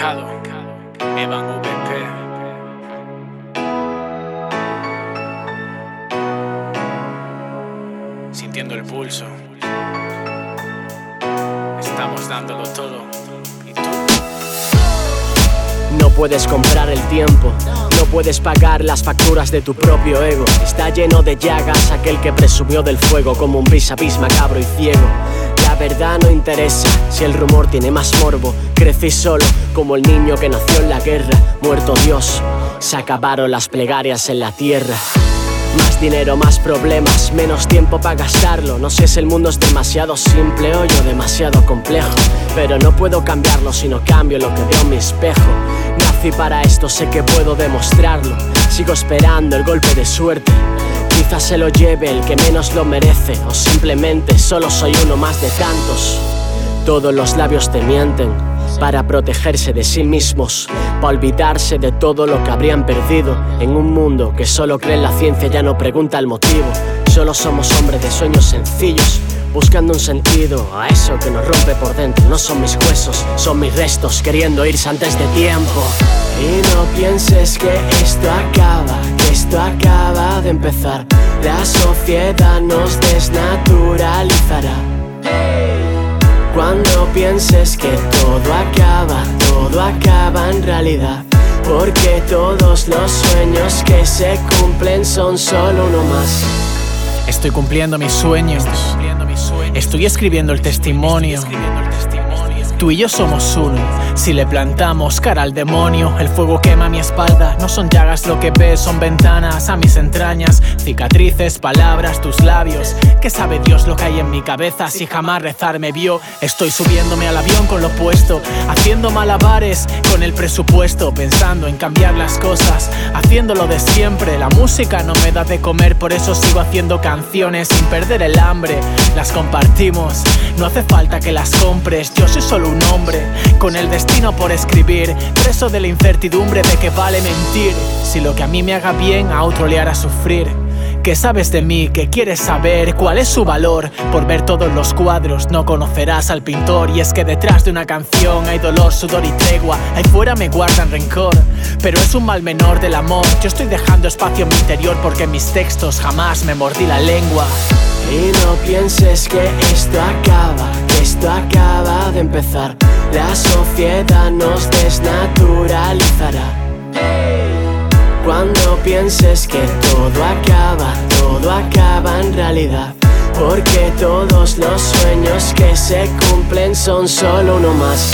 Evan VP. Sintiendo el pulso. Estamos dándolo todo. ¿Y? No puedes comprar el tiempo, no puedes pagar las facturas de tu propio ego. Está lleno de llagas aquel que presumió del fuego como un vis a macabro y ciego. Verdad no interesa si el rumor tiene más morbo. Crecí solo como el niño que nació en la guerra. Muerto Dios, se acabaron las plegarias en la tierra. Más dinero, más problemas, menos tiempo para gastarlo. No sé si el mundo es demasiado simple o yo demasiado complejo. Pero no puedo cambiarlo si no cambio lo que veo en mi espejo. Nací para esto, sé que puedo demostrarlo. Sigo esperando el golpe de suerte. Quizás se lo lleve el que menos lo merece, o simplemente solo soy uno más de tantos. Todos los labios te mienten para protegerse de sí mismos, para olvidarse de todo lo que habrían perdido en un mundo que solo cree en la ciencia, ya no pregunta el motivo. Solo somos hombres de sueños sencillos, buscando un sentido a eso que nos rompe por dentro. No son mis huesos, son mis restos queriendo irse antes de tiempo. Y no pienses que esto acaba, que esto acaba de empezar. La sociedad nos desnaturalizará. Cuando pienses que todo acaba, todo acaba en realidad. Porque todos los sueños que se cumplen son solo uno más. Estoy cumpliendo mis sueños. Estoy escribiendo el testimonio. Tú y yo somos uno. Si le plantamos cara al demonio, el fuego quema mi espalda. No son llagas lo que ves, son ventanas a mis entrañas. Cicatrices, palabras, tus labios. ¿Qué sabe Dios lo que hay en mi cabeza si jamás rezar me vio? Estoy subiéndome al avión con lo puesto, haciendo malabares con el presupuesto, pensando en cambiar las cosas, haciéndolo de siempre. La música no me da de comer, por eso sigo haciendo canciones sin perder el hambre. Las compartimos, no hace falta que las compres. Yo soy solo un hombre con el destino por escribir, preso de la incertidumbre de que vale mentir. Si lo que a mí me haga bien, a otro le hará sufrir. ¿Qué sabes de mí? ¿Qué quieres saber? ¿Cuál es su valor? Por ver todos los cuadros no conocerás al pintor Y es que detrás de una canción hay dolor, sudor y tregua Ahí fuera me guardan rencor Pero es un mal menor del amor Yo estoy dejando espacio en mi interior Porque en mis textos jamás me mordí la lengua Y no pienses que esto acaba, que esto acaba de empezar. La sociedad nos desnaturalizará. Cuando pienses que todo acaba, todo acaba en realidad. Porque todos los sueños que se cumplen son solo uno más.